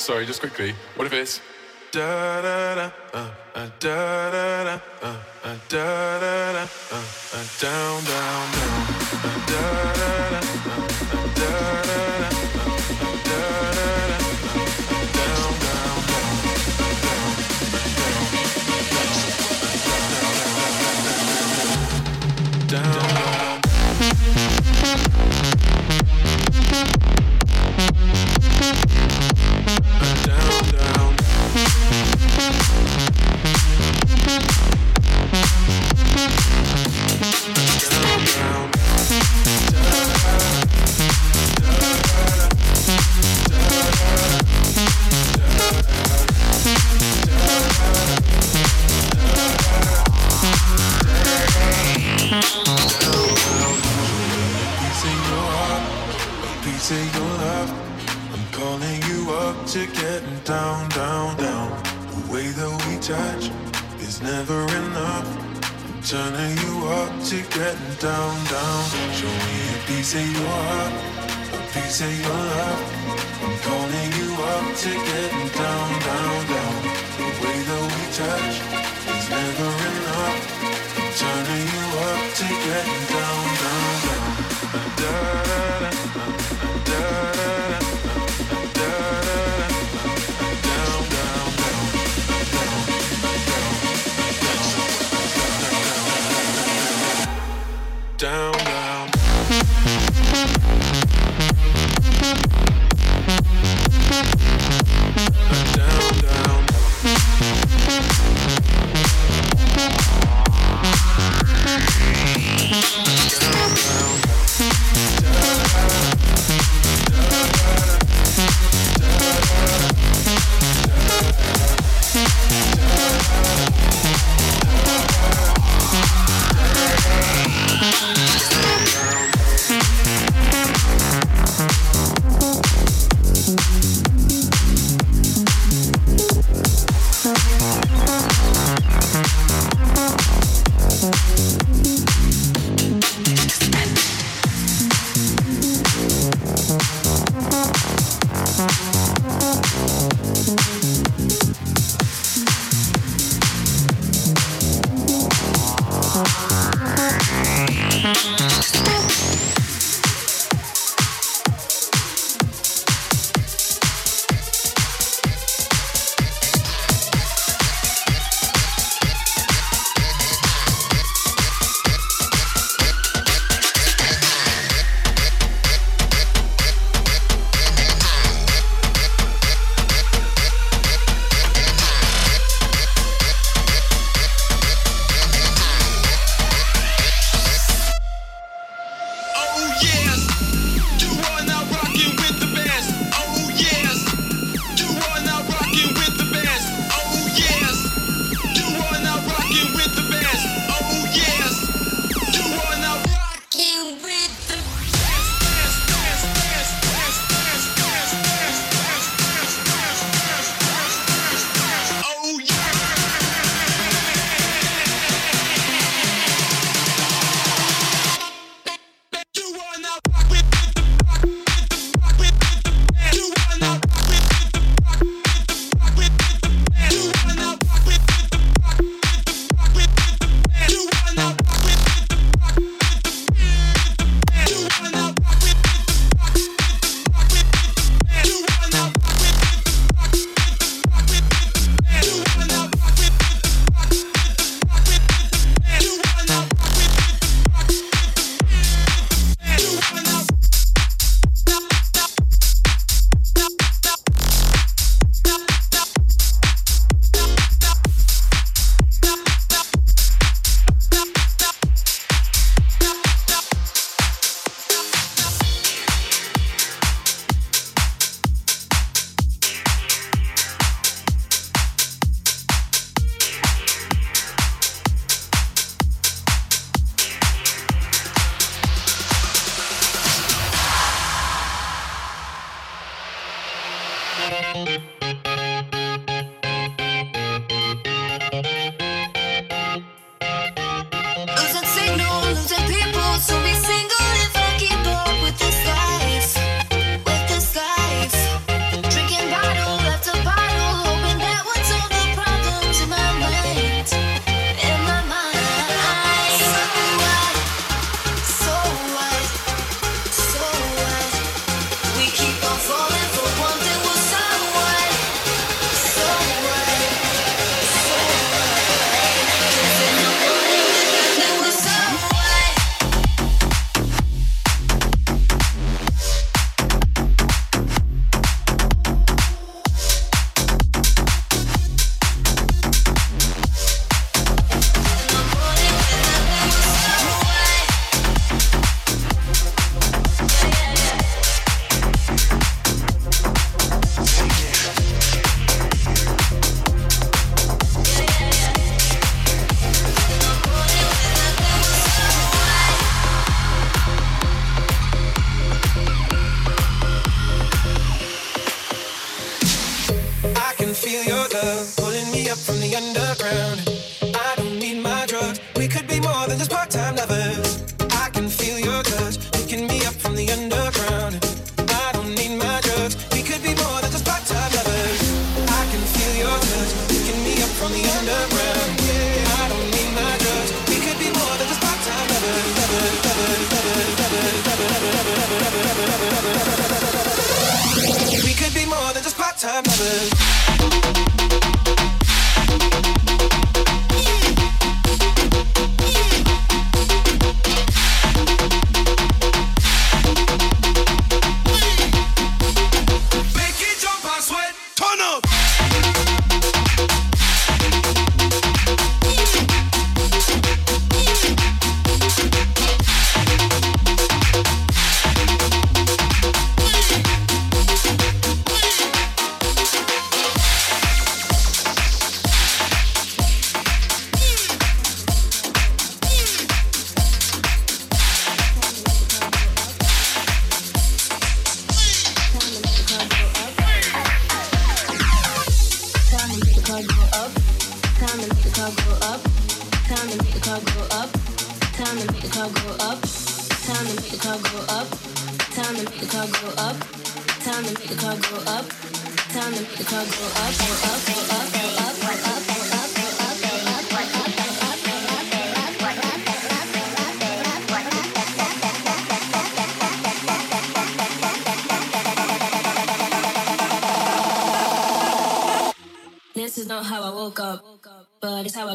sorry, just quickly. What if it's da da da uh, uh, da da da uh, da da da down down down da da da da da.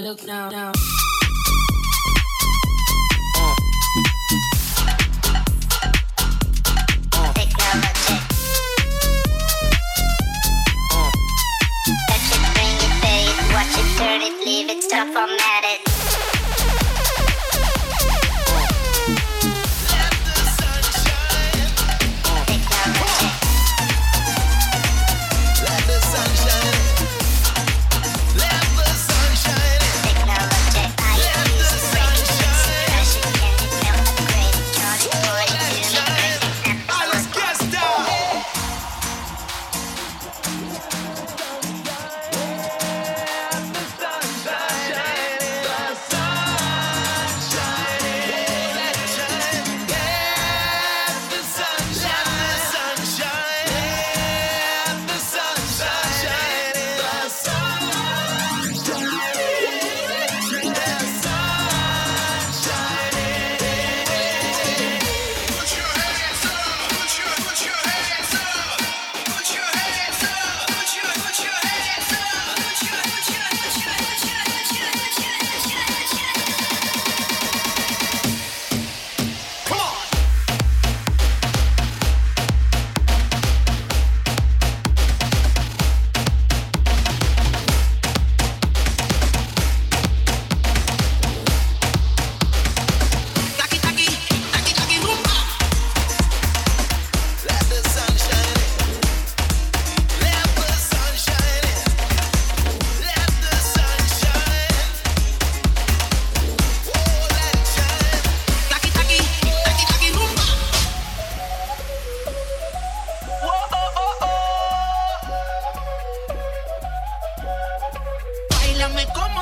look now, now.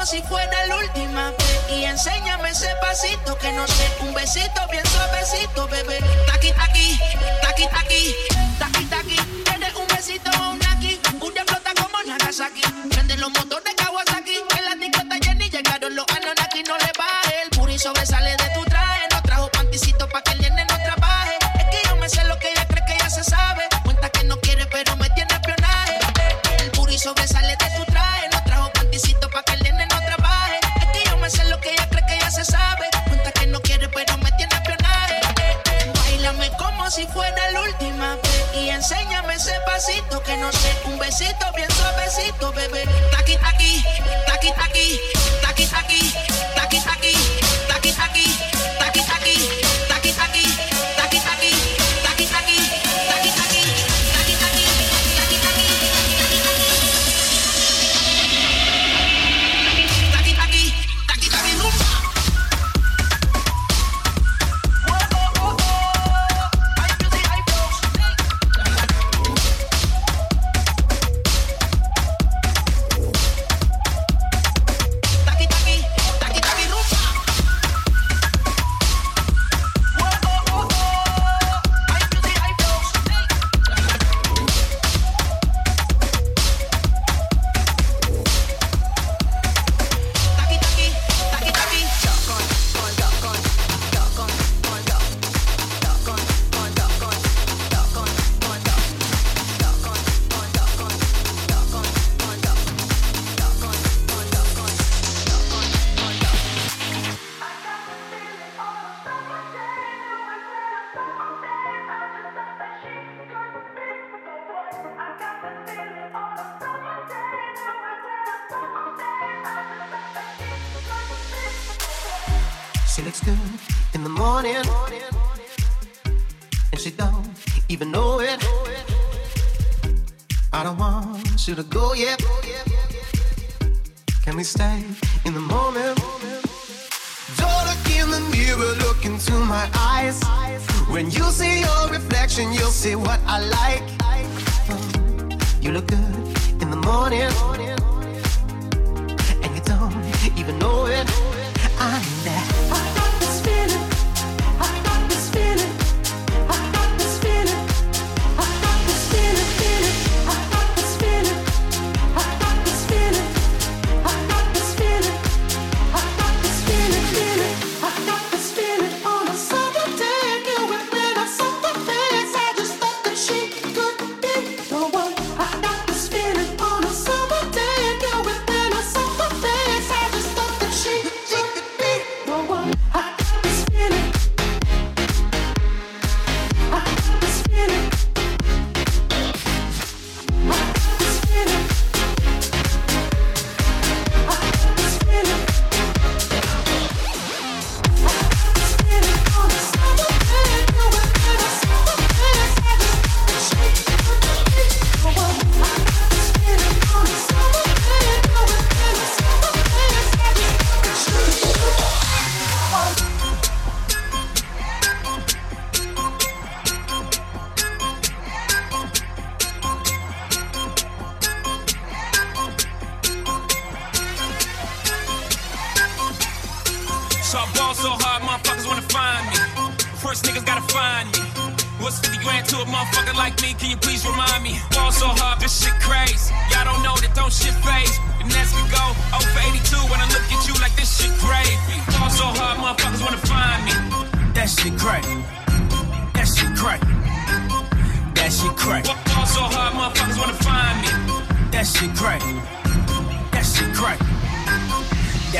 si fuera la última. Y enséñame ese pasito que no sé, un besito bien suavecito, bebé. Taqui, taqui, taqui, taqui, taqui, taqui. Tienes un besito, un aquí, un explota como Nagasaki. que no sé. Un besito bien suavecito, bebé. Taqui, taqui, taqui, taqui, taqui, taqui.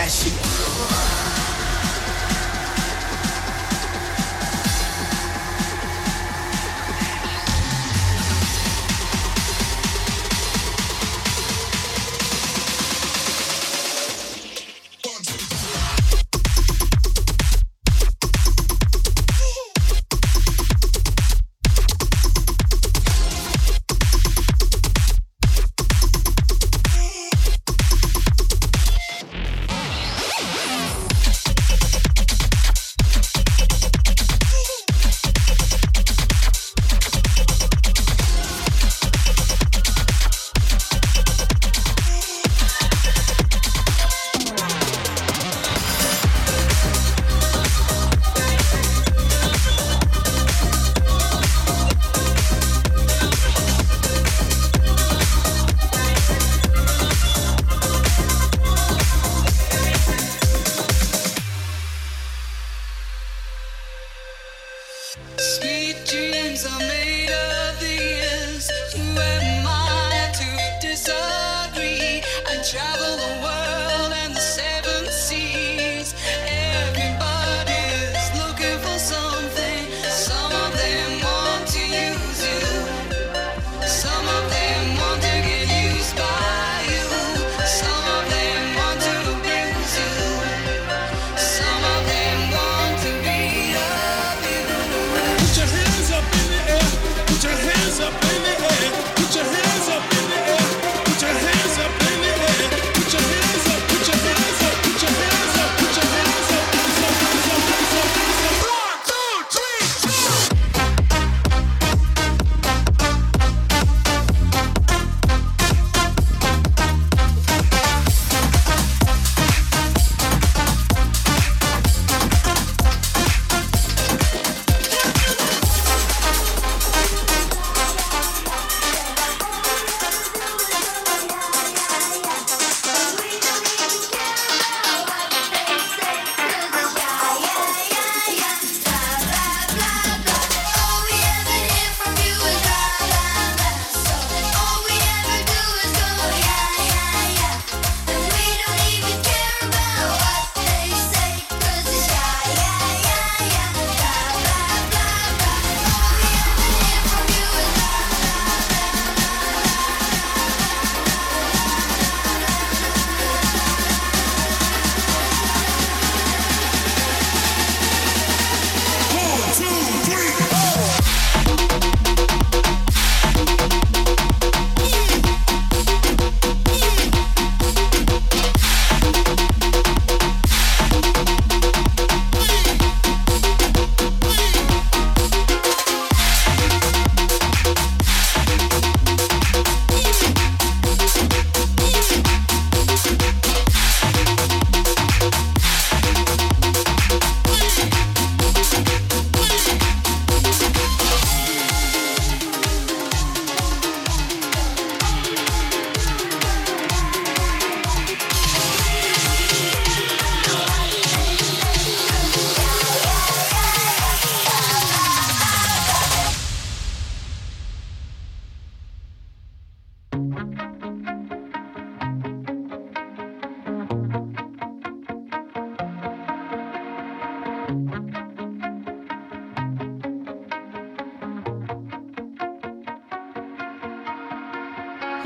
that shit.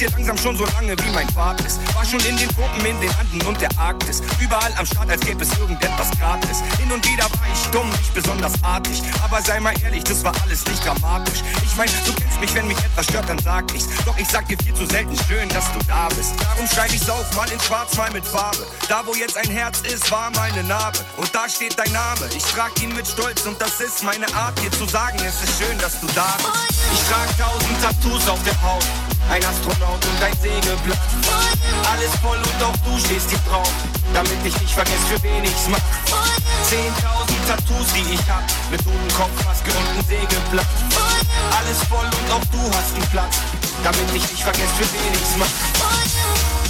hier langsam schon so lange, wie mein Vater ist. War schon in den Tropen, in den Anden und der Arktis. Überall am Start, als gäbe es irgendetwas gratis. Hin und wieder war ich dumm, nicht besonders artig. Aber sei mal ehrlich, das war alles nicht dramatisch. Ich mein, du kennst mich, wenn mich etwas stört, dann sag ich's. Doch ich sag dir viel zu selten schön, dass du da bist. Darum schreib ich's auf, mal in schwarz, mal mit Farbe. Da, wo jetzt ein Herz ist, war meine Narbe. Und da steht dein Name. Ich trag ihn mit Stolz und das ist meine Art, dir zu sagen, es ist schön, dass du da bist. Ich trag tausend Tattoos auf der Haut. Ein Astronaut und ein Segelblatt. Alles voll und auch du stehst hier drauf. Damit ich nicht vergesse, für wen ich's mach. Zehntausend Tattoos, die ich hab. Mit Kopf, Maske und ein Segelblatt. Alles voll und auch du hast einen Platz. Damit ich nicht vergesse, für wen ich's mach.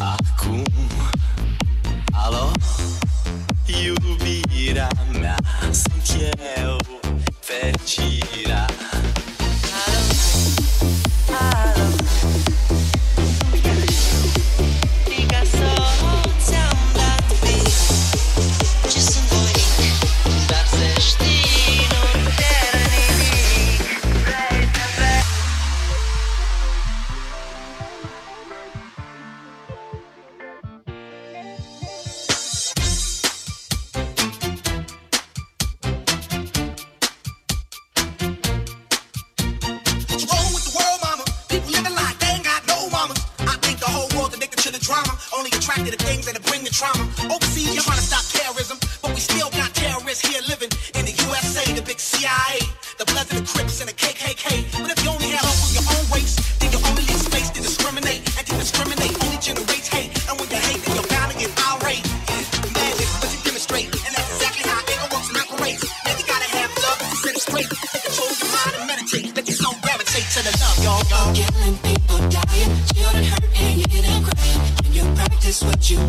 acum. Alo, iubirea mea, sunt eu fericit.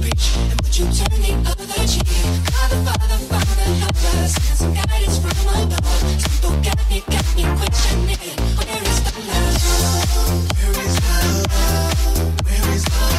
And would you turn the other cheek? Father, Father, Father, help us. Some guidance from above. People got me, got me questioning. Where is the love? Where is the love? Where is the love?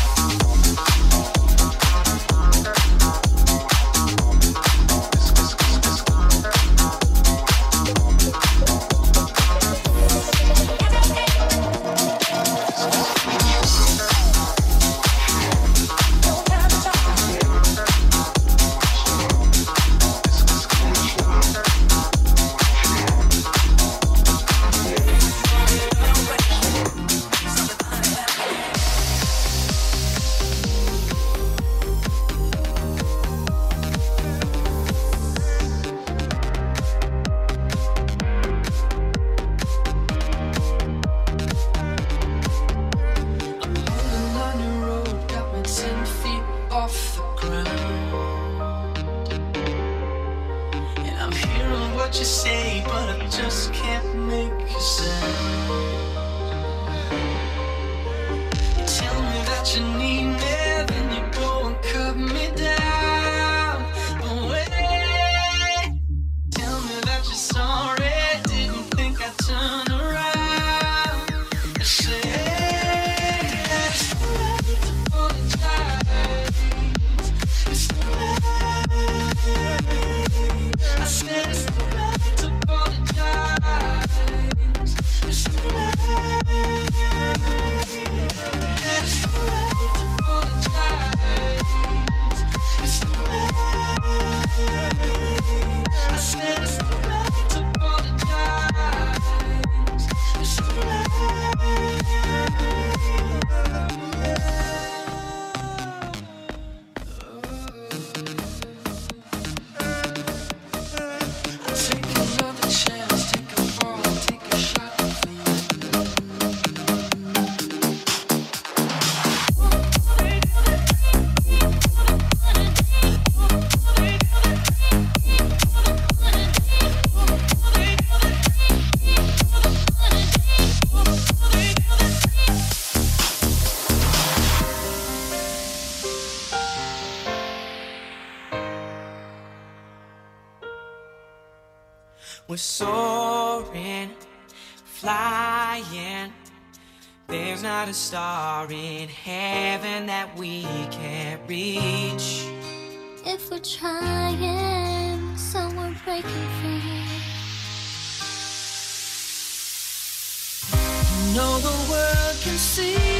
we can't reach. If we're trying, so we're breaking free. You know the world can see.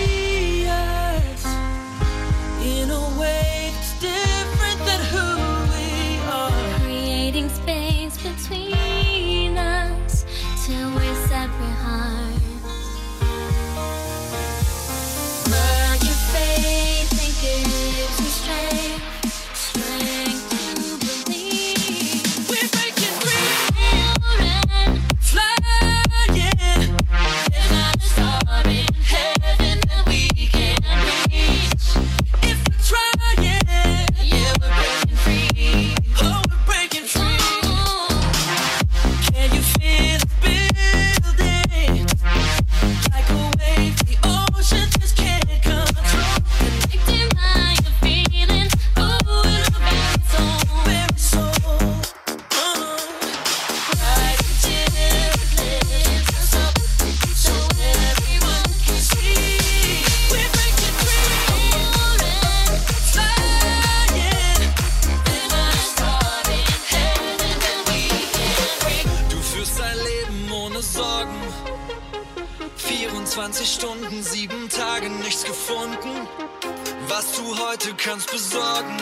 Was du heute kannst besorgen,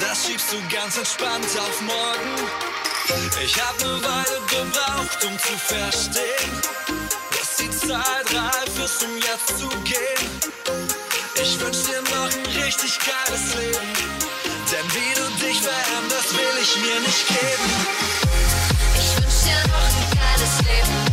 das schiebst du ganz entspannt auf morgen. Ich hab ne Weile gebraucht, um zu verstehen, dass die Zeit reif ist, um jetzt zu gehen. Ich wünsch dir noch ein richtig geiles Leben, denn wie du dich veränderst, will ich mir nicht geben. Ich wünsch dir noch ein geiles Leben.